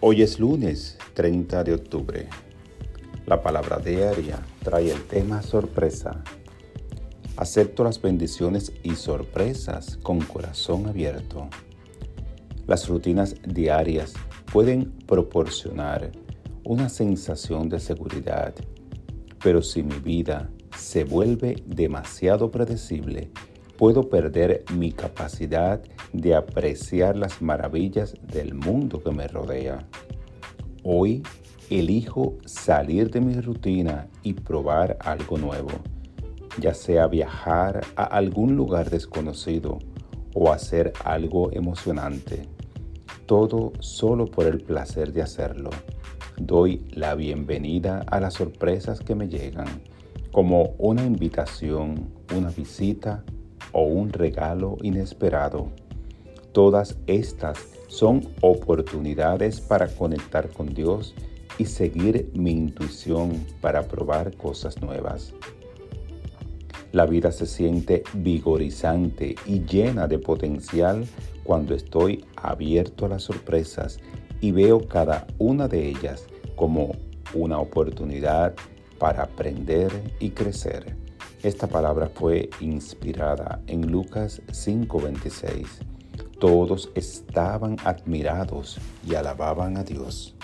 Hoy es lunes 30 de octubre. La palabra diaria trae el tema sorpresa. Acepto las bendiciones y sorpresas con corazón abierto. Las rutinas diarias pueden proporcionar una sensación de seguridad, pero si mi vida se vuelve demasiado predecible, puedo perder mi capacidad de apreciar las maravillas del mundo que me rodea. Hoy elijo salir de mi rutina y probar algo nuevo, ya sea viajar a algún lugar desconocido o hacer algo emocionante. Todo solo por el placer de hacerlo. Doy la bienvenida a las sorpresas que me llegan, como una invitación, una visita o un regalo inesperado. Todas estas son oportunidades para conectar con Dios y seguir mi intuición para probar cosas nuevas. La vida se siente vigorizante y llena de potencial cuando estoy abierto a las sorpresas y veo cada una de ellas como una oportunidad para aprender y crecer. Esta palabra fue inspirada en Lucas 5:26. Todos estaban admirados y alababan a Dios.